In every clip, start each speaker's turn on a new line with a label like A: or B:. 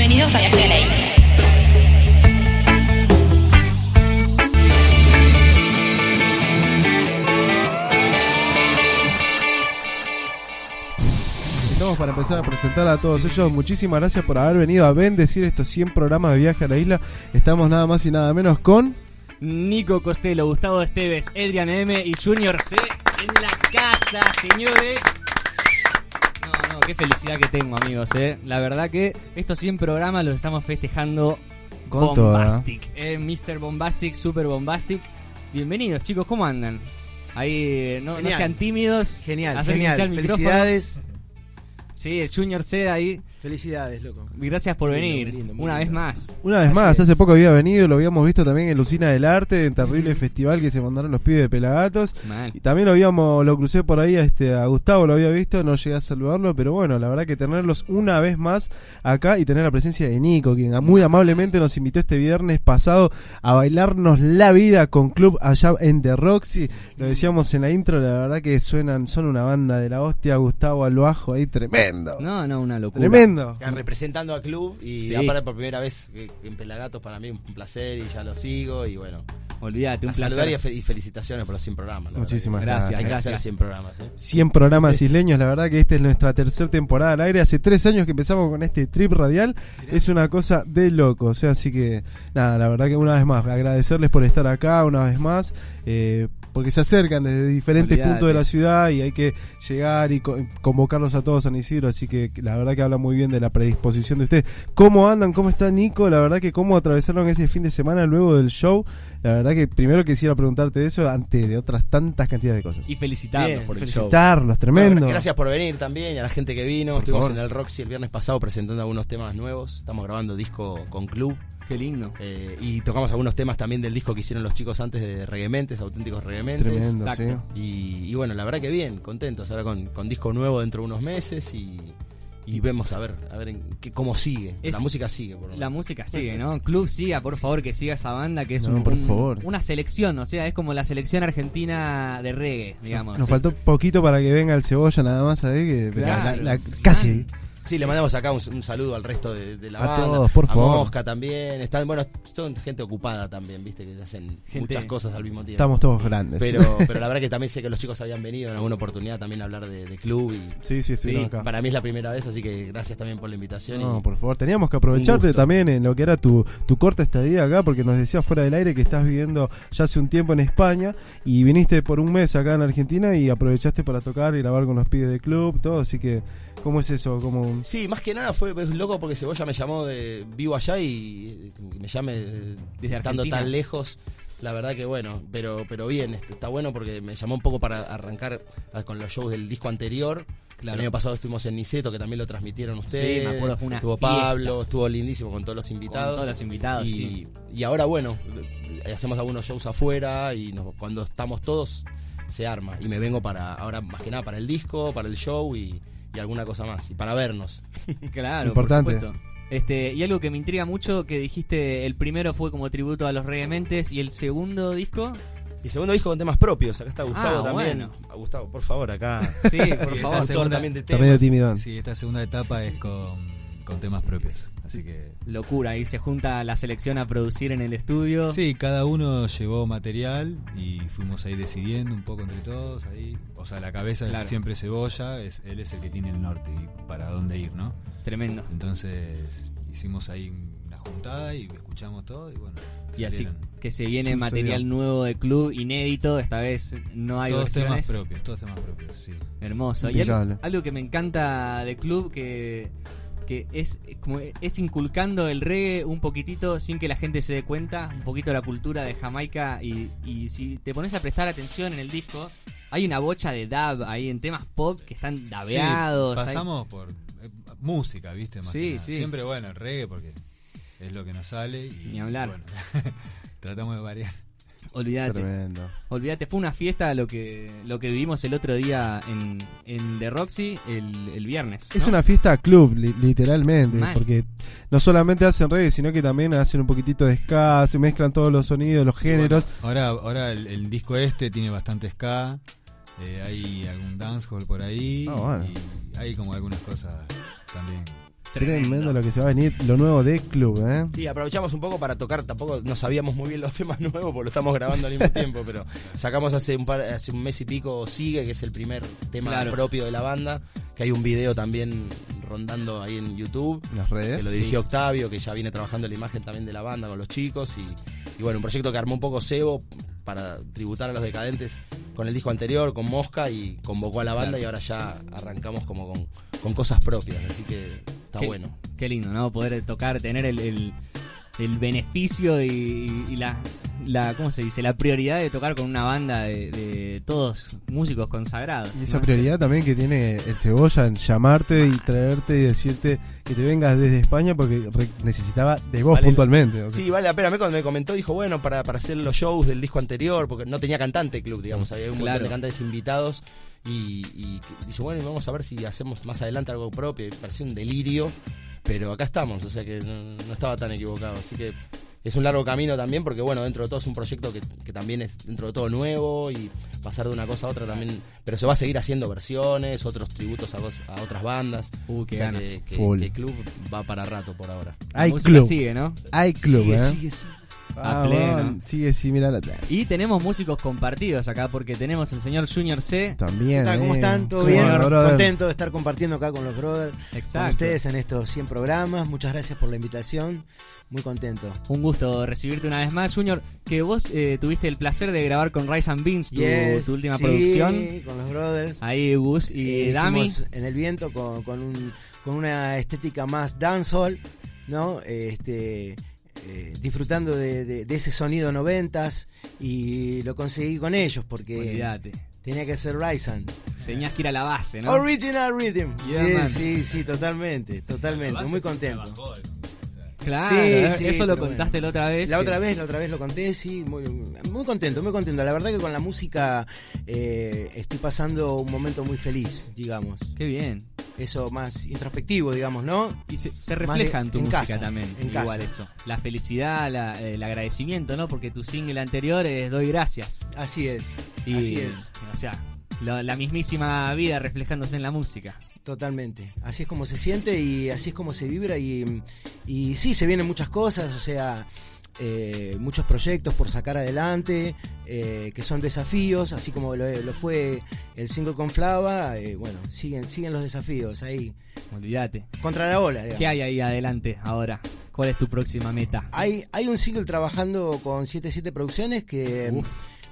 A: Bienvenidos a Viaje a la Isla.
B: Estamos para empezar a presentar a todos ellos. Muchísimas gracias por haber venido a bendecir estos 100 programas de viaje a la isla. Estamos nada más y nada menos con.
C: Nico Costello, Gustavo Esteves, Adrian M y Junior C en la casa, señores. No, qué felicidad que tengo, amigos, eh. La verdad que estos 100 programas los estamos festejando
B: Con.
C: Bombastic, eh, Mr. Bombastic, Super Bombastic. Bienvenidos, chicos, ¿cómo andan? Ahí, eh, no, sean tímidos.
D: Genial, genial. Felicidades.
C: Sí, Junior C ahí.
D: Felicidades, loco.
C: Gracias por
D: Lindo,
C: venir.
D: lindo,
C: Una vez más.
B: Una vez
D: Así
B: más,
D: es.
B: hace poco había venido, lo habíamos visto también en Lucina del Arte, en terrible festival que se mandaron los pibes de Pelagatos.
C: Mal.
B: Y también lo habíamos, lo crucé por ahí a, este, a Gustavo, lo había visto, no llegué a saludarlo, pero bueno, la verdad que tenerlos una vez más acá y tener la presencia de Nico, quien muy amablemente nos invitó este viernes pasado a bailarnos la vida con Club allá en The Roxy. Lo decíamos en la intro, la verdad que suenan, son una banda de la hostia, Gustavo al bajo ahí, tremendo.
C: No, no, una locura.
B: Tremendo.
D: Representando a club y
C: Sí.
D: aparte por primera vez que- en Pelagatos para mí un placer y ya lo sigo y bueno.
C: Olvídate, un
D: a saludar y, felicitaciones por los 100 programas.
B: Muchísimas
C: Gracias,
D: Hay que
C: gracias.
D: hacer 100 programas. ¿eh?
B: 100 programas isleños, la verdad que esta es nuestra tercera temporada al aire. Hace tres años que empezamos con este trip radial. Es una cosa de loco. O sea, así que nada, la verdad que una vez más, agradecerles por estar acá una vez más. eh, porque se acercan desde diferentes puntos de la ciudad y hay que llegar y co- convocarlos a todos a San Isidro. Así que la verdad que habla muy bien de la predisposición de ustedes. ¿Cómo andan? ¿Cómo está Nico? La verdad que cómo atravesaron este fin de semana luego del show. La verdad que primero quisiera preguntarte eso antes de otras tantas cantidades de cosas.
C: Y felicitarlos
D: Bien,
C: por el show.
B: Felicitarlos, tremendo.
D: No, gracias por venir también y a la gente que vino.
B: Por
D: Estuvimos
B: favor.
D: en el Roxy el viernes pasado presentando algunos temas nuevos. Estamos grabando disco con club.
C: Qué lindo.
D: eh, y tocamos algunos temas también del disco que hicieron los chicos antes de Reguementes, auténticos Reguementes.
B: Tremendo,
C: Exacto.
B: sí.
D: Y, y bueno, la verdad que bien, contentos ahora con, con disco nuevo dentro de unos meses y, y vemos a ver, a ver en qué, cómo sigue.
C: Es-
D: la música sigue, por lo
C: La música sigue, ¿no? Club siga, por favor, que siga esa banda, que es
B: No,
C: un-
B: por
C: un-
B: favor.
C: una selección, o sea, es como la selección argentina de reggae, digamos.
B: Nos
C: Sí.
B: faltó poquito para que venga el cebolla nada más ahí, que la- la- casi.
D: Sí, le mandamos acá un, un saludo al resto de, de la
B: A
D: banda.
B: todos, por
D: a
B: favor.
D: Mosca también. Están, bueno, son gente ocupada también, viste, que hacen
C: Gente-
D: muchas cosas al mismo tiempo.
B: Estamos todos grandes.
D: Pero, pero la verdad que también sé que los chicos habían venido en alguna oportunidad también a hablar de, de club y
B: sí, sí,
C: Sí,
B: acá.
D: para mí es la primera vez, así que gracias también por la invitación.
B: No,
D: y-
B: por favor, teníamos que aprovecharte también en lo que era tu, tu corta estadía acá, porque nos decías fuera del aire que estás viviendo ya hace un tiempo en España y viniste por un mes acá en Argentina y aprovechaste para tocar y grabar con los pibes de club, todo, así que, ¿cómo es eso? ¿Cómo
D: Sí, más que nada fue loco porque Cebolla me llamó de vivo allá y me llame
C: Desde
D: estando
C: Argentina.
D: tan lejos. La verdad que bueno, pero pero bien, este, está bueno porque me llamó un poco para arrancar ah, con los shows del disco anterior.
C: Claro.
D: El año pasado estuvimos en Niceto, que también lo transmitieron ustedes.
C: me acuerdo, fue una
D: Estuvo
C: fiesta.
D: Pablo, estuvo lindísimo con todos los
C: Con
D: invitados.
C: todos los invitados,
D: y,
C: sí.
D: y ahora bueno, hacemos algunos shows afuera y nos- cuando estamos todos se arma. Y me vengo para, ahora más que nada para el disco, para el show y, y alguna cosa más. Y para vernos.
C: Claro,
B: Importante.
C: por supuesto. Este, y algo que me intriga mucho, que dijiste, el primero fue como tributo a los Reguementes y el segundo disco,
D: Y segundo disco con temas propios. Acá está Gustavo
C: Ah,
D: también.
C: bueno.
D: Ah, Gustavo, por favor, acá.
C: sí, por favor.
E: Segunda-
D: también de
B: Está medio
D: temas.
B: timidón.
E: Sí, esta segunda etapa es con, con temas propios. Así que.
C: Locura, ahí se junta la selección a producir en el estudio.
E: Sí, cada uno llevó material y fuimos ahí decidiendo un poco entre todos. ahí O sea, la cabeza
C: Claro.
E: es siempre cebolla, es, él es el que tiene el norte y para dónde ir, ¿no?
C: Tremendo.
E: Entonces hicimos ahí una juntada y escuchamos todo y bueno.
C: Y así que se viene
B: Sucedió.
C: material nuevo de club, inédito, esta vez no hay
E: todos temas
C: versiones.
E: propios, todos temas propios, sí.
C: Hermoso. Y algo, algo que me encanta de club que, que es como es inculcando el reggae un poquitito sin que la gente se dé cuenta, un poquito la cultura de Jamaica y, y si te pones a prestar atención en el disco, hay una bocha de dub ahí en temas pop que están dabeados.
E: Sí,
C: hay-
E: pasamos por eh, música, ¿viste? Más
C: Sí, sí.
E: Siempre, bueno, el reggae porque es lo que nos sale y
C: Ni hablar.
E: bueno, tratamos de variar.
C: Olvídate.
B: Tremendo.
C: Olvídate, fue una fiesta lo que lo que vivimos el otro día en, en The Roxy el, el viernes.
B: Es una fiesta club, li- literalmente,
C: Mal.
B: porque no solamente hacen reggae, sino que también hacen un poquitito de ska, se mezclan todos los sonidos, los géneros.
E: Ahora, ahora el, el disco este tiene bastante ska, eh, hay algún dancehall por ahí
B: Ah, bueno.
E: y hay como algunas cosas también
B: Tremendo lo que se va a venir, lo nuevo de Club, ¿eh?
D: Sí, aprovechamos un poco para tocar, tampoco no sabíamos muy bien los temas nuevos porque lo estamos grabando al mismo tiempo, pero sacamos hace un, par, hace un mes y pico Sigue, que es el primer tema
C: Claro.
D: propio de la banda, que hay un video también rondando ahí en YouTube,
B: Las redes.
D: que lo dirigió Octavio, que ya viene trabajando la imagen también de la banda con los chicos, y, y bueno, un proyecto que armó un poco Sebo para tributar a los decadentes con el disco anterior, con Mosca, y convocó a la banda y ahora ya arrancamos como con, con cosas propias, así que está
C: Qué-
D: bueno.
C: Qué lindo, ¿no? Poder tocar, tener el, el- el beneficio y, y la, la, ¿cómo se dice? La prioridad de tocar con una banda de, de todos músicos consagrados.
B: Y esa
C: ¿no?
B: prioridad también que tiene el Cebolla en llamarte y traerte y decirte que te vengas desde España porque necesitaba de vos
D: Vale.
B: puntualmente. ¿ok?
D: Sí, vale la pena. A mí cuando me comentó, dijo, bueno, para, para hacer los shows del disco anterior, porque no tenía cantante el club, digamos, había un montón
C: Claro.
D: de cantantes invitados. Y, y dice, bueno, vamos a ver si hacemos más adelante algo propio. Y parecía un delirio, pero acá estamos, o sea que no, no estaba tan equivocado. Así que es un largo camino también, porque bueno, dentro de todo es un proyecto que, que también es dentro de todo nuevo y pasar de una cosa a otra también. Pero se va a seguir haciendo versiones, otros tributos a, otras bandas.
C: Uh, qué
D: o sea
C: ganas.
D: que, que-
B: Full.
D: que el club va para rato por ahora.
B: Hay club.
C: sigue, ¿no?
B: Hay club,
D: sigue,
B: ¿eh?
D: sigue, sigue.
C: A
B: Ah,
C: pleno.
B: man, sigue, sí, mira atrás.
C: Y tenemos músicos compartidos acá porque tenemos el señor Junior C.
B: También.
F: ¿Qué tal? ¿Cómo
B: eh.
F: están? ¿Todo
B: ¿Cómo
F: bien?
B: brother?
F: Contento de estar compartiendo acá con los brothers, con
C: Exacto.
F: ustedes en estos 100 programas. Muchas gracias por la invitación. Muy contento.
C: Un gusto recibirte una vez más, Junior. Que vos eh, tuviste el placer de grabar con Rise and Beans, tu,
F: Yes,
C: tu última
F: sí,
C: producción.
F: con los brothers.
C: Ahí Gus y
F: Eh,
C: Dami.
F: en el viento con, con, un- con una estética más dancehall, ¿no? Este, eh, disfrutando de, de- de ese sonido noventas y lo conseguí con ellos porque
C: Olvídate.
F: tenía que ser Ryzen.
C: Tenías que ir a la base, ¿no?
F: Original Rhythm.
C: Yeah,
F: sí, sí, sí, totalmente, totalmente. Muy contento.
C: Claro,
F: Sí,
C: eh,
F: sí,
C: eso lo contaste
F: bueno.
C: la otra vez.
F: La
C: que-
F: otra vez, la otra vez lo conté, sí, muy, muy contento, muy contento. La verdad que con la música eh, estoy pasando un momento muy feliz, digamos.
C: Qué bien.
F: Eso más introspectivo, digamos, ¿no?
C: Y se, se refleja
F: de-
C: en tu
F: en
C: música
F: casa,
C: también.
F: en
C: igual
F: casa.
C: eso. La felicidad, la- el agradecimiento, ¿no? Porque tu single anterior es Doy Gracias.
F: Así es,
C: Y,
F: así es,
C: O sea, lo- la mismísima vida reflejándose en la música.
F: totalmente. Así es como se siente y así es como se vibra y, y sí, se vienen muchas cosas, o sea, eh, muchos proyectos por sacar adelante, eh, que son desafíos, así como lo, lo fue el single con Flava, eh, bueno, siguen, siguen los desafíos ahí,
C: Olvídate.
F: contra la ola. digamos.
C: ¿Qué hay ahí adelante ahora? ¿Cuál es tu próxima meta?
F: Hay, hay un single trabajando con 77 Producciones que
C: Uf.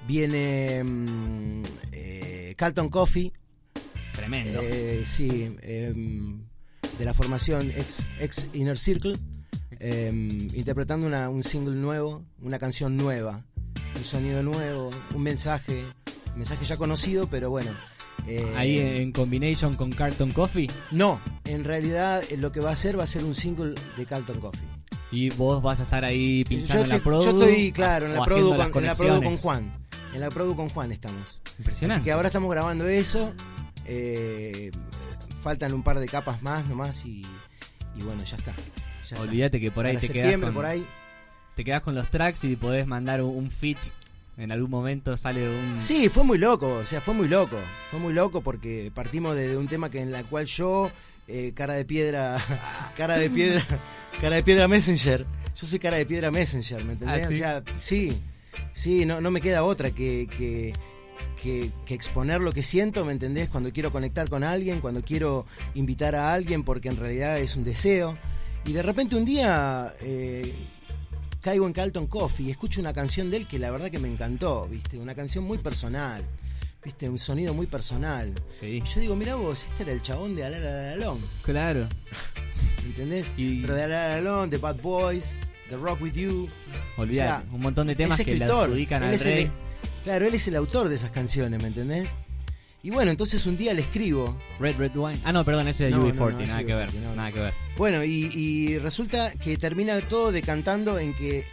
F: viene mm, Carlton Coffee,
C: Tremendo.
F: sí, em, de la formación ex, ex Inner Circle, em, interpretando una- un single nuevo, una canción nueva, un sonido nuevo, un mensaje, un mensaje ya conocido, pero bueno. eh,
C: ahí en combination con Carton Coffee.
F: No, en realidad eh, lo que va a hacer va a ser un single de Carlton Coffee.
C: Y vos vas a estar ahí pinchando
F: yo,
C: en la produ.
F: yo estoy, claro, en la, produ con, en la produ con
C: conexiones.
F: Juan. En la produ con Juan estamos.
C: Impresionante.
F: Así que ahora estamos grabando eso. eh, faltan un par de capas más nomás y, y bueno, ya está. Ya.
C: Olvídate que por ahí
F: Para
C: te quedas, con,
F: por ahí.
C: te quedas con los tracks y podés mandar un, un. En algún momento sale un.
F: Sí, fue muy loco, o sea, fue muy loco. Fue muy loco porque partimos de, de un tema que en la cual yo, eh, cara de piedra, cara de piedra, cara de piedra Messenger. Yo soy cara de piedra Messenger, ¿me entendés?
C: Ah, ¿sí?
F: O sea, sí, sí, no, no me queda otra que, que, que- que exponer lo que siento, ¿me entendés? Cuando quiero conectar con alguien, cuando quiero invitar a alguien, porque en realidad es un deseo. Y de repente un día eh, caigo en Carlton Coffee y escucho una canción de él que la verdad que me encantó, ¿viste? Una canción muy personal, ¿viste? Un sonido muy personal.
C: Sí,
F: Y yo digo, mira vos, este era el chabón de Alalalalón,
C: claro.
F: ¿entendés?
C: Y-
F: Pero de Alalalalón, de Bad Boys, de Rock With You.
C: Olvídate.
F: O sea,
C: un montón de temas que le adjudican
F: Él
C: al
F: el-
C: rey.
F: claro, él es el autor de esas canciones, ¿me entendés? Y bueno, entonces un día le escribo.
C: Red Red Wine. Ah, no, perdón, ese es
F: No,
C: UB40.
F: no, no, ese
C: nada que ver.
F: UB40, no,
C: Nada que ver.
F: Bueno, y, y resulta que termina todo decantando en que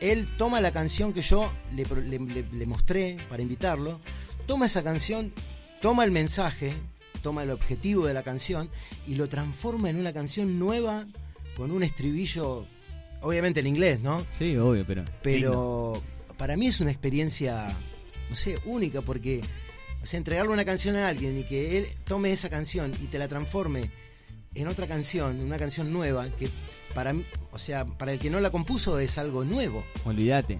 F: él toma la canción que yo le, le- le- le mostré para invitarlo, toma esa canción, toma el mensaje, toma el objetivo de la canción y lo transforma en una canción nueva con un estribillo, obviamente en inglés, ¿no?
C: Sí, obvio, pero. lindo.
F: Pero para mí es una experiencia, no sé, única porque, sea, entregarle una canción a alguien y que él tome esa canción y te la transforme en otra canción, una canción nueva que para mí, o sea, para el que no la compuso es algo nuevo.
C: Olvídate.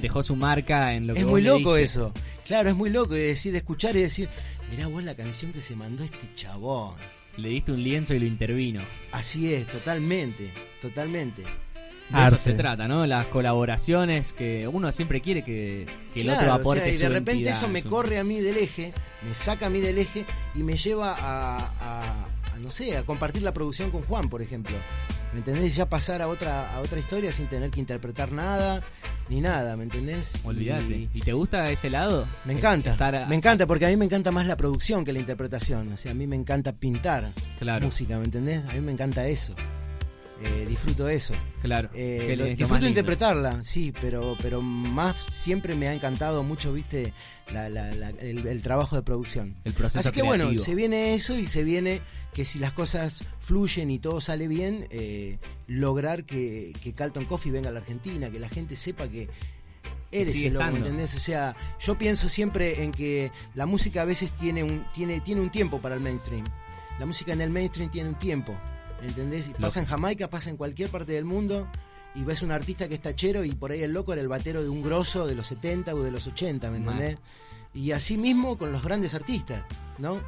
C: Dejó su marca en lo que
F: Es
C: vos
F: muy loco eso. Claro, es muy loco y decir, escuchar y decir, mirá vos la canción que se mandó este chabón.
C: Le diste un lienzo y lo intervino.
F: Así es, totalmente, totalmente.
C: De
B: Arte.
C: eso se trata, ¿no? Las colaboraciones que uno siempre quiere que, que el otro
F: o
C: aporte
F: sea, y
C: su
F: de repente
C: entidad,
F: eso me
C: su-
F: corre a mí del eje, me saca a mí del eje y me lleva a, a- a, no sé, a compartir la producción con Juan, por ejemplo. ¿Me entendés? Ya pasar a otra, a otra historia sin tener que interpretar nada, ni nada, ¿me entendés?
C: Olvídate.
F: Y
C: ¿Y te gusta ese lado?
F: me encanta,
C: Estar a-
F: me encanta, porque a mí me encanta más la producción que la interpretación. O sea, a mí me encanta pintar
C: Claro,
F: música, ¿me entendés? A mí me encanta eso. Eh, disfruto eso.
C: claro.
F: Eh, lo- disfruto interpretarla, sí, pero, pero más siempre me ha encantado mucho, viste, la- la- la- el, el trabajo de producción.
C: El proceso
F: Así que bueno, se viene eso y se viene que si las cosas fluyen y todo sale bien, eh, lograr que, que Carlton Coffee venga a la Argentina, que la gente sepa que eres el loco, ¿me
C: estando.
F: ¿entendés? O sea, yo pienso siempre en que la música a veces tiene un, tiene, tiene un tiempo para el mainstream. La música en el mainstream tiene un tiempo, ¿entendés? Y pasa en Jamaica, pasa en cualquier parte del mundo. Y ves un artista que está chero y por ahí el loco era el batero de un grosso de los 70 o de los 80, ¿me entendés? Y así mismo con los grandes artistas, ¿no?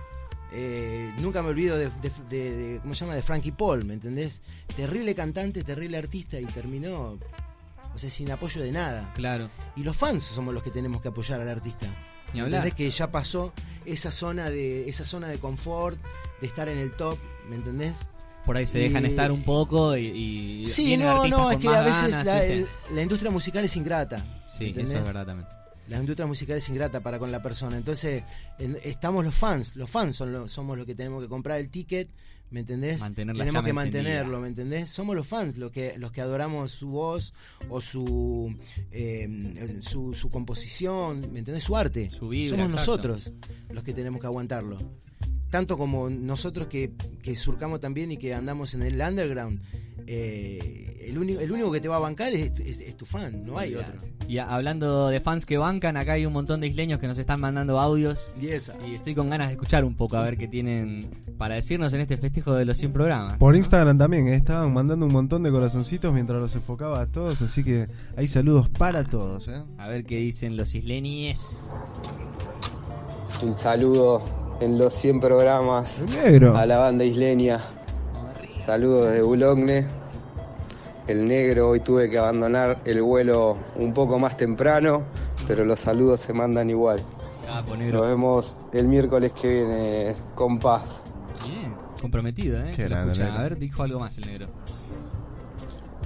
F: Eh, nunca me olvido de, de- de- de- ¿cómo se llama? De Frankie Paul, ¿me entendés? Terrible cantante, terrible artista y terminó, o sea, sin apoyo de nada.
C: Claro.
F: Y los fans somos los que tenemos que apoyar al artista.
C: Ni
F: ¿Me
C: hablar.
F: entendés? Que ya pasó esa zona de esa zona de confort, de estar en el top, ¿me entendés?
C: Por ahí se
F: Y-
C: dejan estar un poco y, y
F: Sí, no, no, es que a veces
C: ganas,
F: la,
C: ¿viste?
F: el- la industria musical es ingrata.
C: Sí,
F: ¿entendés?
C: eso es verdad también.
F: La industria musical es ingrata para con la persona. Entonces, en- estamos los fans. Los fans son somos los que tenemos que comprar el ticket, ¿me entendés?
C: Mantener la
F: tenemos que
C: encendida.
F: mantenerlo, ¿me entendés? Somos los fans los que, los que adoramos su voz o su, eh, su, su composición, ¿me entendés? Su arte.
C: Su vibra,
F: somos
C: exacto.
F: nosotros los que tenemos que aguantarlo. Tanto como nosotros que, que surcamos también y que andamos en el underground, eh, el, único, el único que te va a bancar es, es- es tu fan, no hay otro.
C: Y a- hablando de fans que bancan, acá hay un montón de isleños que nos están mandando audios.
F: Y esa.
C: Y estoy con ganas de escuchar un poco a ver qué tienen para decirnos en este festejo de los 100 programas.
B: Por Instagram también, eh, estaban mandando un montón de corazoncitos mientras los enfocaba a todos, así que hay saludos para todos. ¿eh?
C: A ver qué dicen los isleñes.
G: Un saludo en los 100 programas
B: negro.
G: a la banda isleña. Saludos desde Boulogne. El negro, hoy tuve que abandonar el vuelo un poco más temprano, pero los saludos se mandan igual.
C: Capo
G: Nos vemos el miércoles que viene con paz.
C: Bien, comprometido, ¿eh?
B: Qué
C: Se lo
B: grande,
C: escucha.
B: negro.
C: A ver, dijo algo más el negro.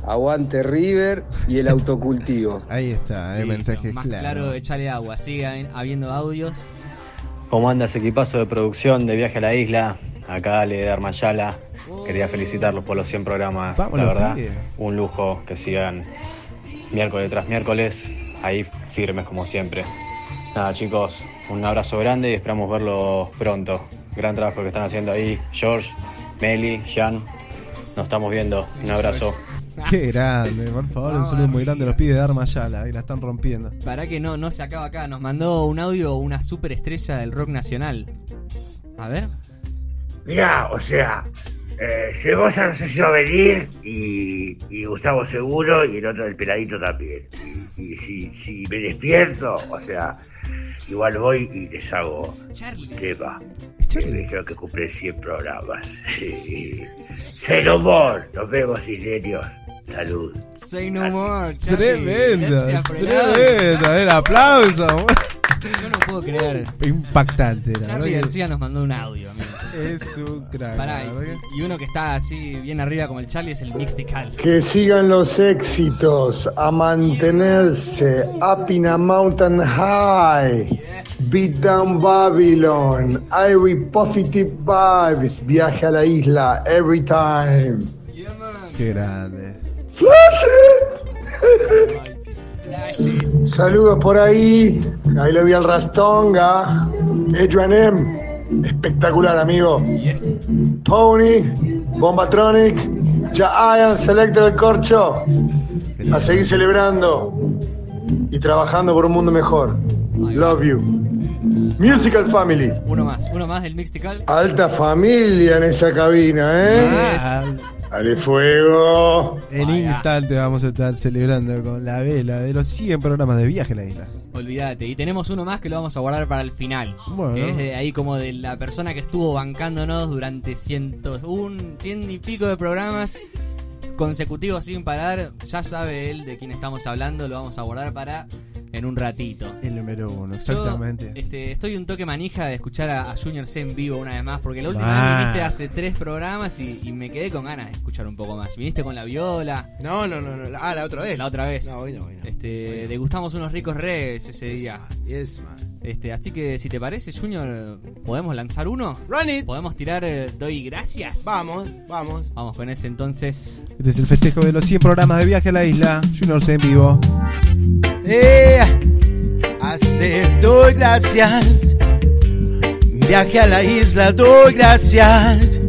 G: Aguante River y el autocultivo.
B: Ahí está, el
C: Listo,
B: mensaje
C: Más
B: claro.
C: claro, echale agua. Sigue habi- habiendo audios.
H: ¿Cómo anda ese equipazo de producción de Viaje a la Isla? Acá Ale de Armayala. Quería felicitarlos por los 100 programas.
B: Vamos,
H: la verdad, un lujo que sigan miércoles tras miércoles, ahí firmes como siempre. Nada, chicos, un abrazo grande y esperamos verlos pronto. Gran trabajo que están haciendo ahí, George, Meli, Jan. Nos estamos viendo. Un abrazo.
B: Qué grande, por favor, un saludo muy grande a los pibes de Armayala, ahí la están rompiendo.
C: Para que no, no se acaba acá. Nos mandó un audio una superestrella del rock nacional. A ver.
I: Mirá, o sea, eh, Cebolla no sé si va a venir y, y Gustavo seguro y el otro del peladito también. Y, y si, si me despierto, o sea, igual voy y les hago
C: Charlie.
I: tema.
B: Charlie.
I: Eh, dijeron que cumple 100 programas. Cero humor, nos vemos isleños. Salud.
C: Say no more. Fresh.
B: tremendo, el aplauso.
C: Yo no puedo creer.
B: Impactante,
C: Charlie García nos mandó un audio, amigo.
B: Es un crack.
C: Pará, y, y uno que está así bien arriba como el Charlie es el Mixtical.
J: Que sigan los éxitos, a mantenerse up in a mountain high. Beat down Babylon, Irie positive vibes, viaje a la isla every time.
B: Qué grande.
J: Saludos por ahí, ahí lo vi al Rastonga, Adrian M, espectacular amigo.
C: Yes.
J: Tony, Bombatronic, Jaian, Selector del Corcho. A seguir celebrando y trabajando por un mundo mejor. Love you. Musical Family.
C: Uno más, uno más del Mixtical.
J: Alta familia en esa cabina, ¿eh? Dale fuego.
B: en
C: Vaya.
B: instante vamos a estar celebrando con la vela de los 100 programas de viaje a la isla.
C: Olvídate. Y tenemos uno más que lo vamos a guardar para el final.
B: Bueno.
C: Que es de ahí como de la persona que estuvo bancándonos durante cientos, un cien y pico de programas consecutivos sin parar. Ya sabe él de quién estamos hablando. Lo vamos a guardar para en un ratito.
B: El número uno,
C: Yo,
B: exactamente.
C: este, estoy un toque manija de escuchar a, a Junior C en vivo una vez más, porque la última
B: Ah.
C: vez viniste hace tres programas y, y me quedé con ganas de escuchar un poco más. Viniste con la viola,
F: No, no, no, no. la- Ah, la otra vez.
C: la otra vez.
F: No, hoy no, hoy no.
C: Este, degustamos unos ricos reggaes ese día.
F: Yes, man.
C: Este, así que si te parece, Junior, ¿podemos lanzar uno?
F: Run it.
C: ¿Podemos tirar eh, Doy Gracias?
F: Vamos, vamos.
C: Vamos con ese entonces.
B: Este es el festejo de los 100 programas de viaje a la isla. Junior C en vivo.
F: Eh, hace doy gracias. Viaje a la isla, doy gracias.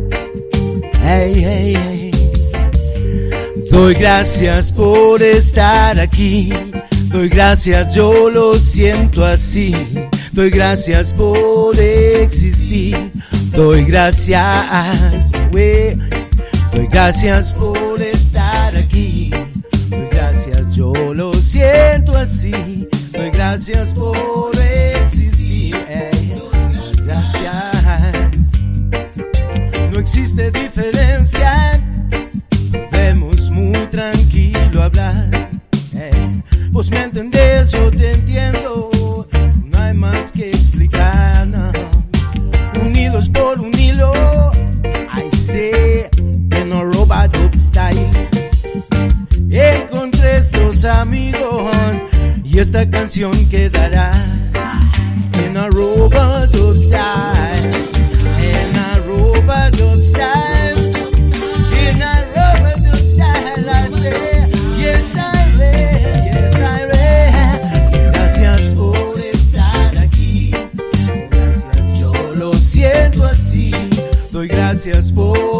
F: Hey, hey, hey. Doy gracias por estar aquí. Doy gracias, yo lo siento así. Doy gracias por existir. Doy gracias, güey. Doy gracias por gracias por existir. Gracias. No existe diferencia. Podemos muy tranquilo hablar. Vos me entendés, yo y esta canción quedará en a robot up style. En a robot up style. En a robot up style. I say, yes I will, yes I will. Gracias por estar aquí. Gracias, yo lo siento así. Doy gracias por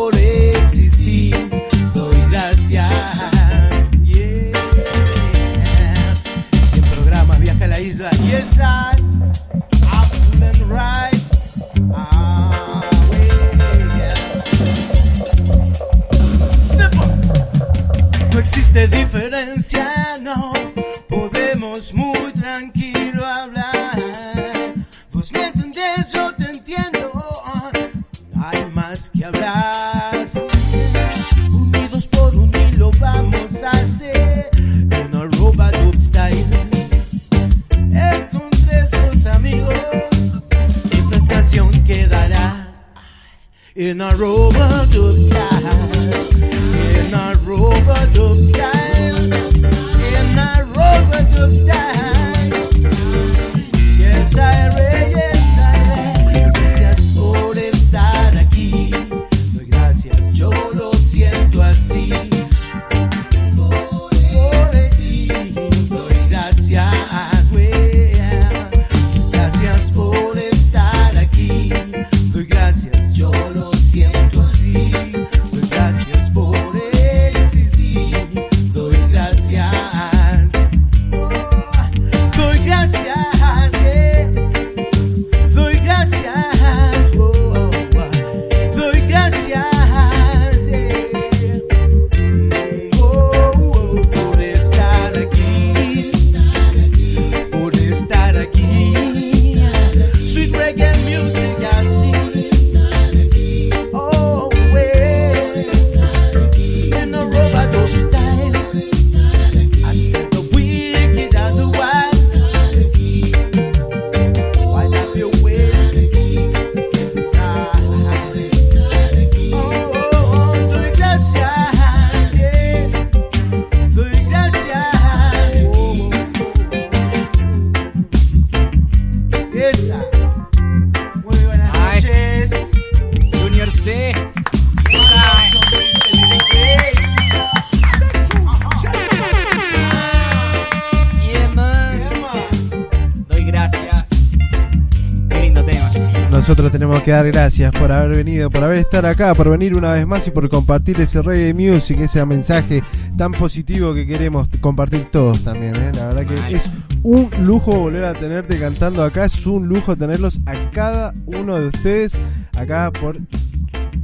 B: nosotros tenemos que dar gracias por haber venido, por haber estar acá, por venir una vez más y por compartir ese reggae music, ese mensaje tan positivo que queremos compartir todos también. ¿eh? La verdad que es un lujo volver a tenerte cantando acá, es un lujo tenerlos a cada uno de ustedes acá por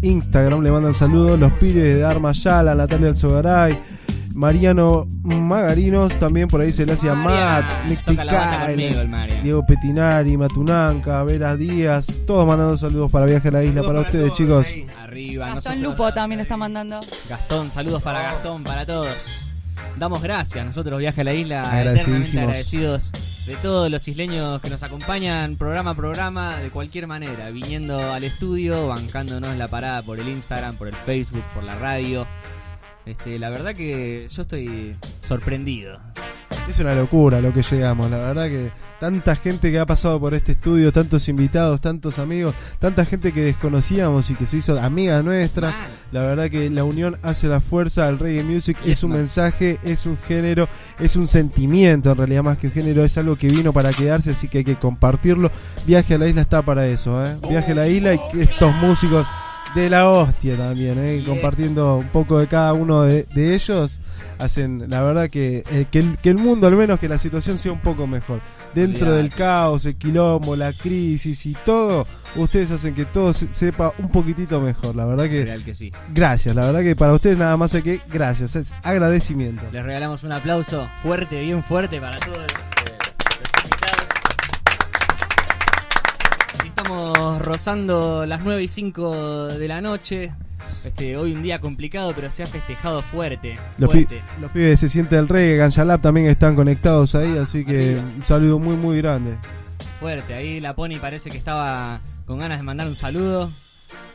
B: Instagram. Le mandan saludos los pibes de Arma Yala, Natalia Alzogaray. Mariano Magarinos, también por ahí se le hacía Matt,
C: conmigo, el Marian.
B: Diego Petinari, Matunanca, Veras Díaz, todos mandando saludos para Viaje a la Isla, para ustedes chicos.
C: Arriba,
K: Gastón
C: nosotros-
K: Lupo también está mandando.
C: Gastón, saludos para Gastón, para todos. Damos gracias, nosotros Viaje a la Isla,
B: Agradecidísimos.
C: eternamente agradecidos de todos los isleños que nos acompañan programa a programa, de cualquier manera, viniendo al estudio, bancándonos la parada por el Instagram, por el Facebook, por la radio. Este, la verdad que yo estoy sorprendido.
B: Es una locura lo que llegamos, la verdad que tanta gente que ha pasado por este estudio, tantos invitados, tantos amigos, tanta gente que desconocíamos y que se hizo amiga nuestra. La verdad que la unión hace la fuerza, el reggae music es un mensaje, es un género, es un sentimiento en realidad más que un género, es algo que vino para quedarse, así que hay que compartirlo. Viaje a la isla está para eso, ¿eh? Viaje a la isla y que estos músicos de la hostia también, ¿eh? compartiendo un poco de cada uno de, de ellos, hacen la verdad que, eh, que, el, que el mundo, al menos que la situación sea un poco mejor. Dentro del caos, el quilombo, la crisis y todo, ustedes hacen que todo se- sepa un poquitito mejor. La verdad que,
C: Real que sí.
B: gracias, la verdad que para ustedes nada más hay que gracias, es agradecimiento.
C: Les regalamos un aplauso fuerte, bien fuerte para todos los, eh, los invitados. Aquí estamos rozando las 9 y 5 de la noche. Este, hoy un día complicado, pero se ha festejado fuerte.
B: Los, pi-
C: fuerte.
B: los pibes se siente el reggae, Ganchalab también están conectados ahí, así que un saludo muy muy grande.
C: Fuerte. Ahí la Pony parece que estaba con ganas de mandar un saludo.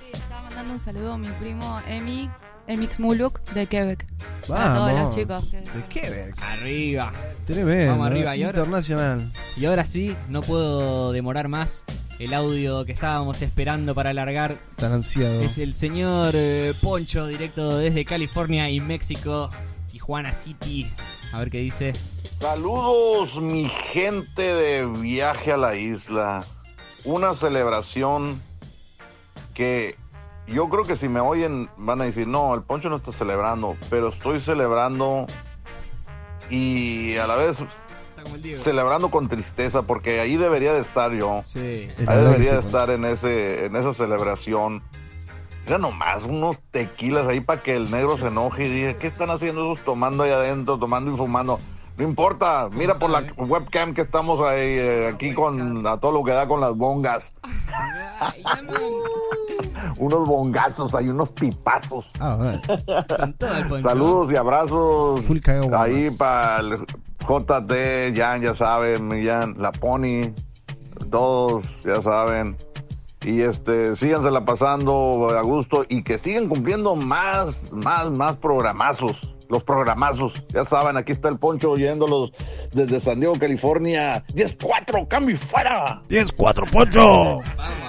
K: Sí, estaba mandando un saludo a mi primo Emi, Emix Muluk de Quebec. Para todos
B: Vamos.
K: los chicos. que-
B: De Quebec.
C: Arriba.
B: Tremendo.
C: Vamos arriba.
B: ¿eh?
C: Y ahora,
B: Internacional.
C: y ahora sí, no puedo demorar más. El audio que estábamos esperando para alargar
B: Tan ansiado.
C: Es el señor eh, Poncho, directo desde California y México, Tijuana City. A ver qué dice.
L: Saludos mi gente de viaje a la isla. Una celebración que yo creo que si me oyen van a decir, no, el Poncho no está celebrando, pero estoy celebrando y a la vez celebrando con tristeza porque ahí debería de estar yo.
C: Sí.
L: Ahí debería de estar en ese en esa celebración. Era nomás unos tequilas ahí para que el negro se enoje y diga, ¿qué están haciendo esos tomando ahí adentro, tomando y fumando? No importa, mira por la webcam que estamos ahí, eh, aquí con a todo lo que da con las bongas. unos bongazos, hay unos pipazos.
B: Ah.
L: Saludos y abrazos ahí para el JT, Jan, ya saben, mi Jan, la Pony, todos, ya saben. Y este, sígansela pasando a gusto y que sigan cumpliendo más, más, más programazos. Los programazos, ya saben, aquí está el Poncho oyéndolos desde San Diego, California. 10-4, cambio y fuera.
B: 10-4, Poncho.
C: Vamos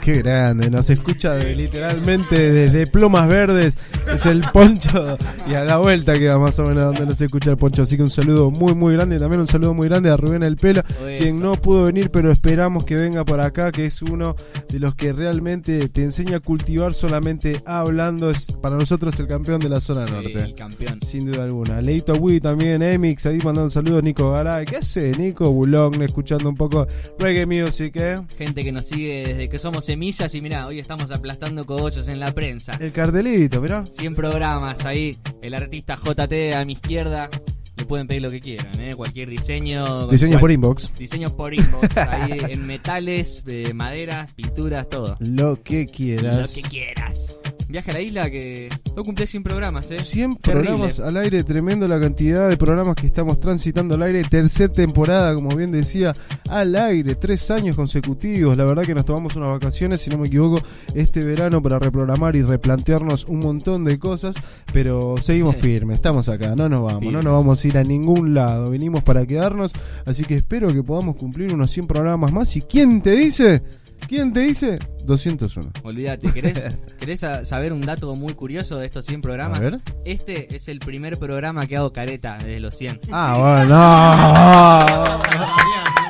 B: Qué grande, nos escucha de- literalmente desde Plumas Verdes. Es el Poncho. Y a la vuelta queda más o menos donde nos escucha el Poncho. Así que un saludo muy, muy grande. También un saludo muy grande a Rubén El Pela, quien no pudo venir, pero esperamos que venga por acá, que es uno de los que realmente te enseña a cultivar solamente hablando. Es para nosotros el campeón de la zona
C: Sí,
B: norte.
C: el campeón.
B: Sin duda alguna. Leito Wii también, Emix, ahí mandando saludos, Nico Garay. ¿Qué hace, Nico? Bulón, escuchando un poco reggae music, ¿eh?
C: Gente que nos sigue desde que somos semillas y mirá, hoy estamos aplastando cogollos en la prensa.
B: El cartelito, mirá.
C: 100 programas ahí, el artista JT a mi izquierda. Le pueden pedir lo que quieran, ¿eh? cualquier diseño.
B: Diseños
C: cual-
B: por inbox.
C: Diseños por inbox, ahí en metales, eh, maderas, pinturas, todo.
B: Lo que quieras.
C: Lo que quieras. Viaje a la isla que no cumple 100 programas, ¿eh?
B: 100
C: Terrible.
B: programas al aire, tremendo la cantidad de programas que estamos transitando al aire. Tercer temporada, como bien decía, al aire, tres años consecutivos. La verdad que nos tomamos unas vacaciones, si no me equivoco, este verano para reprogramar y replantearnos un montón de cosas. Pero seguimos firmes, estamos acá, no nos vamos, no nos vamos a ir a ningún lado. Venimos para quedarnos, así que espero que podamos cumplir unos 100 programas más. ¿Y quién te dice? ¿Quién te dice? 201.
C: Olvídate, ¿querés, querés sa- saber un dato muy curioso de estos 100 programas?
B: A ver.
C: Este es el primer programa que hago careta desde los 100.
B: Ah, bueno,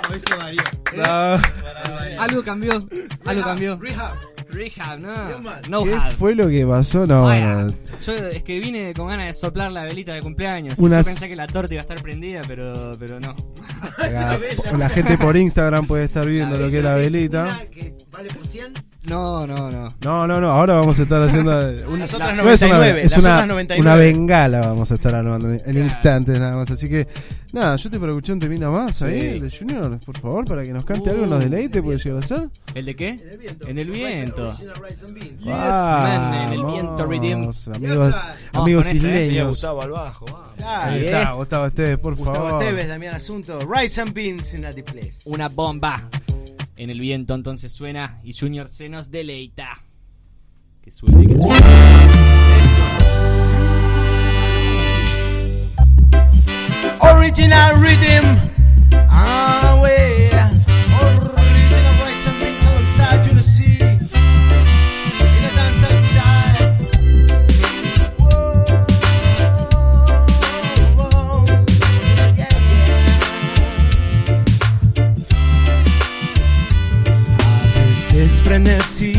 B: no.
E: Hoy se varió.
B: No.
C: Algo cambió. Algo cambió. Rehab, no. No
B: ¿Qué fue lo que pasó? No,
C: Vaya.
B: no.
C: Yo es que vine con ganas de soplar la velita de cumpleaños.
B: Unas-
C: Yo pensé que la torta iba a estar prendida, pero, pero no.
B: La gente por Instagram puede estar viendo lo que es la velita.
F: ¿Vale por 100?
C: No, no, no.
B: No, no, no. Ahora vamos a estar haciendo. Una,
F: Las otras
B: no es una,
F: 99,
B: es
F: las
B: una,
F: otras 99.
B: una bengala. Vamos a estar armando en instantes nada más. Así que, nada, yo te escuchar un temina más ahí,
C: Sí.
B: el de Junior, por favor, para que nos cante algo, nos deleite, puede llegar a ser.
C: ¿El de qué? En el viento.
B: Yes,
C: man, en el viento Redeem.
B: Amigos, amigos
C: ¿eh?
B: isleños.
D: Sí, Gustavo al bajo.
B: Ahí está, Gustavo Esteves, por
F: Gustavo
B: favor.
F: Esteves, Damián Asunto. Rice and Beans in a the place.
C: Una bomba. En el viento entonces suena y Junior se nos deleita. Que suene, que suene.
F: Original rhythm. Ah. Veces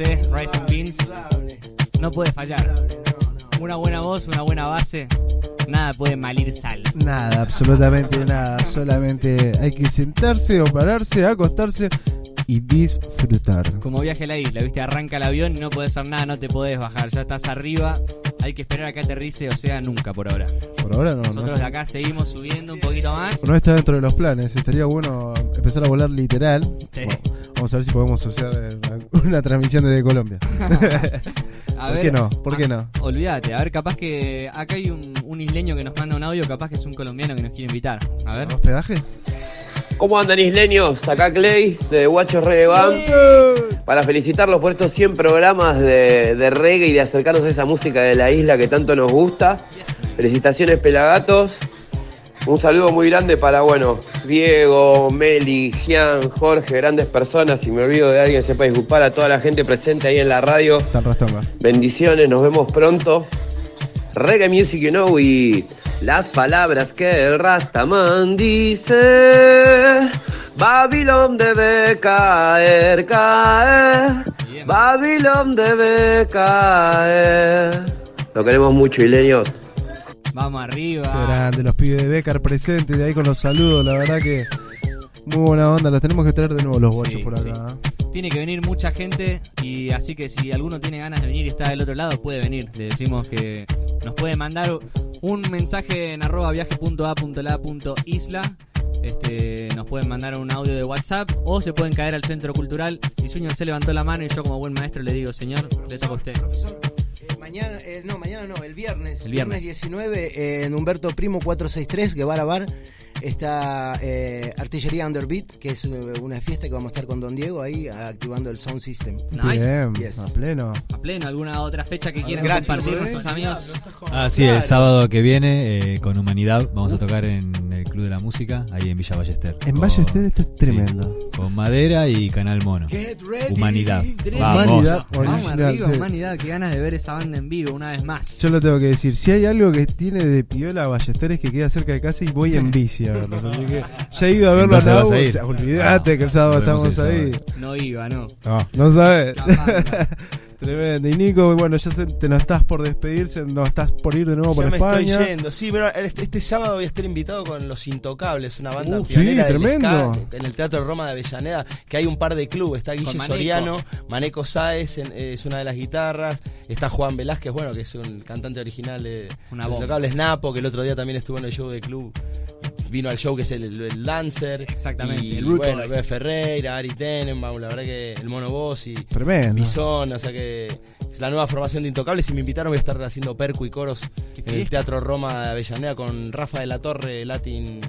F: and Beans. No
C: puede fallar. Una buena voz, una buena base. nada puede malir sal.
B: Nada, absolutamente nada. Solamente hay que sentarse o pararse, acostarse y disfrutar.
C: Como viaje a la isla, viste, arranca el avión y no podés hacer nada, no te podés bajar, ya estás arriba, hay que esperar a que aterrice, o sea, nunca por ahora.
B: Por ahora no.
C: Nosotros
B: no.
C: de acá seguimos subiendo un poquito más.
B: No está dentro de los planes. Estaría bueno empezar a volar literal.
C: Sí.
B: Bueno, vamos a ver si podemos asociar eh, una, una transmisión desde Colombia.
C: A
B: ¿Por
C: ver,
B: qué no? ¿Por qué
C: ah,
B: no?
C: Olvídate, a ver, capaz que acá hay un, un isleño que nos manda un audio, capaz que es un colombiano que nos quiere invitar. A ver.
B: ¿Hospedaje?
M: ¿Cómo andan isleños? Acá Clay, de Guachos Reggae Band. Para felicitarlos por estos 100 programas de, de reggae y de acercarnos a esa música de la isla que tanto nos gusta. Felicitaciones Pelagatos. Un saludo muy grande para, bueno, Diego, Meli, Gian, Jorge, grandes personas. Si me olvido de alguien, sepa disculpar a toda la gente presente ahí en la radio. Bendiciones, nos vemos pronto. Reggae Music, you know, y las palabras que el Rastaman dice. Babilón debe caer, caer. Babilón debe caer. Lo queremos mucho, isleños.
C: Vamos
B: Qué
C: arriba.
B: grande, los pibes de Becar presentes, de ahí con los saludos, la verdad que muy buena onda, los tenemos que traer de nuevo los guachos
C: Sí,
B: por
C: sí.
B: acá.
C: Tiene que venir mucha gente y así que si alguno tiene ganas de venir y está del otro lado, puede venir. Le decimos que nos puede mandar un mensaje en arroba viaje.a.la.isla. Este, nos pueden mandar un audio de WhatsApp o se pueden caer al centro cultural. Y Suño se levantó la mano y yo como buen maestro le digo, señor, le toca a usted.
F: Eh, Mañana, eh, no, mañana no, el viernes.
C: El viernes.
F: 19 eh, en Humberto Primo 463, Guevara Bar. Está eh, Artillería Underbeat, que es eh, una fiesta que vamos a estar con Don Diego ahí activando el sound system.
C: Nice.
B: Bien,
F: Yes.
B: a pleno.
C: A pleno, ¿alguna otra fecha que quieran
F: Gratis.
C: compartir con
F: ¿Eh?
C: nuestros amigos?
E: Ah, sí, el sábado que viene eh, con Humanidad vamos a tocar en el Club de la Música, ahí en Villa Ballester.
B: En
E: Con-
B: Ballester esto es tremendo.
E: Con Madera y Canal Mono. Humanidad. Vamos.
B: Humanidad
C: Vamos arriba,
B: sí.
C: humanidad, qué ganas de ver esa banda en vivo una vez más.
B: Yo lo tengo que decir, si hay algo que tiene de piola Ballester es que queda cerca de casa y voy en bici a verlo. Así que ya he ido a verlo a o sea, olvídate que el sábado estamos ahí.
E: sábado.
C: No iba, no.
B: No, no sabes.
C: Capaz.
B: Tremendo. Y Nico, bueno, ya se- te no estás por despedirse, no estás por ir de nuevo
D: Ya
B: por
D: me
B: España.
D: estoy yendo, sí, pero este, este sábado voy a estar invitado con Los Intocables, una banda
B: Uh, sí,
D: del
B: tremendo.
D: ska, en el Teatro Roma de Avellaneda, que hay un par de clubes, está Guille
C: Maneco.
D: Soriano, Maneco Sáez en- eh, es una de las guitarras, está Juan Velázquez, bueno, que es un cantante original de
C: Una
D: Los. Intocables Napo, que el otro día también estuvo en el show de club. Vino al show que es el, el, Dancer.
C: Exactamente,
D: Y,
C: el Root
D: bueno,
C: Boy.
D: Bebe Ferreira, Ari Tenenbaum, la verdad que el Mono Boss y
B: Tremendo.
D: Bison, o sea que es la nueva formación de Intocables y me invitaron, voy a estar haciendo percu y coros en el. Teatro Roma de Avellaneda con Rafa de la Torre, Latin,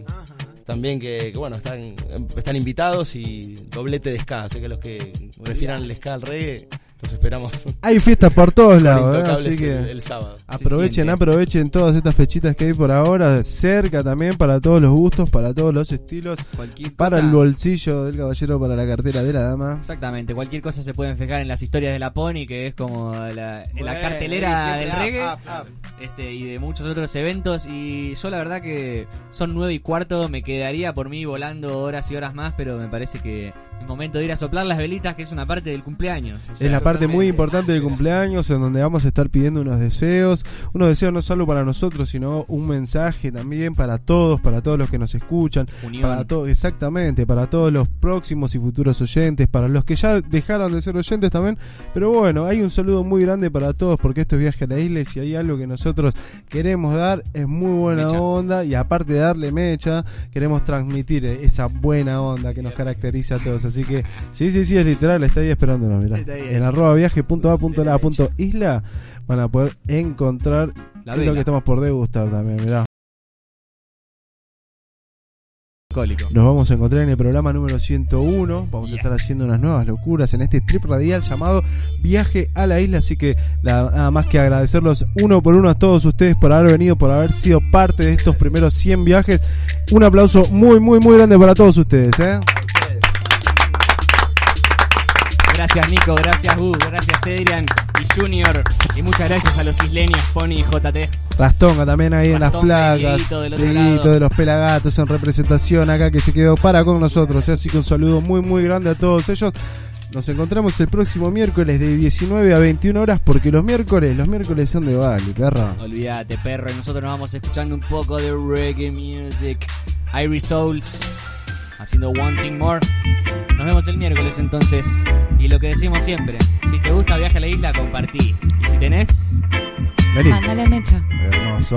D: también que, que, bueno, están, están invitados y doblete de ska, así que los que refieran el ska al reggae, los esperamos.
B: Hay fiestas por todos lados, ¿eh? Así que
D: el, el sábado.
B: aprovechen, aprovechen todas estas fechitas que hay por ahora, cerca también para todos los gustos, para todos los estilos,
C: Cualquier
B: para
C: cosa-
B: el bolsillo del caballero, para la cartera de la dama.
C: Exactamente, cualquier cosa se pueden fijar en las historias de la Pony, que es como la, cartelera
F: sí,
C: del
F: siempre
C: reggae.
F: up, up, up.
C: Este, y de muchos otros eventos. Y yo la verdad que son nueve y cuarto, me quedaría por mí volando horas y horas más, pero me parece que momento de ir a soplar las velitas, que es una parte del cumpleaños. O sea,
B: Es la parte muy importante del cumpleaños en donde vamos a estar pidiendo unos deseos, unos deseos no solo para nosotros, sino un mensaje también para todos, para todos los que nos escuchan,
C: Unión.
B: para todos, exactamente, para todos los próximos y futuros oyentes, para los que ya dejaron de ser oyentes también, pero bueno, hay un saludo muy grande para todos porque esto es viaje a la isla y si hay algo que nosotros queremos dar es muy buena
C: Mecha.
B: onda y aparte de darle mecha, queremos transmitir esa buena onda que nos caracteriza a todos, así que sí, sí, sí, es literal, está ahí esperándonos, mirá.
C: Está ahí.
B: En arroba viaje.a.la.isla van a poder encontrar
C: La
B: qué es lo que estamos por degustar también, mirá. Nos vamos a encontrar en el programa número 101. Vamos a estar haciendo unas nuevas locuras en este trip radial llamado Viaje a la Isla. Así que nada más que agradecerlos uno por uno a todos ustedes por haber venido, por haber sido parte de estos primeros 100 viajes. Un aplauso muy, muy, muy grande para todos ustedes. ¿eh?
C: Gracias Nico, gracias U, gracias Adrian y Junior. Y muchas gracias a los isleños Pony y JT.
B: Rastonga también ahí en las placas.
C: Dieguito
B: de los Pelagatos en representación acá que se quedó para con nosotros. ¿eh? Así que un saludo muy muy grande a todos ellos.
N: Nos encontramos el próximo miércoles de 19 a 21 horas porque los miércoles, los miércoles son de baile, perra.
C: Olvídate, perro, y nosotros nos vamos escuchando un poco de reggae music, Irish Souls, haciendo One Thing More. Nos vemos el miércoles entonces. Y lo que decimos siempre, si te gusta viaje a la isla, compartí. Y si tenés,
N: Vení.
K: mándale mecha.
N: Hermoso.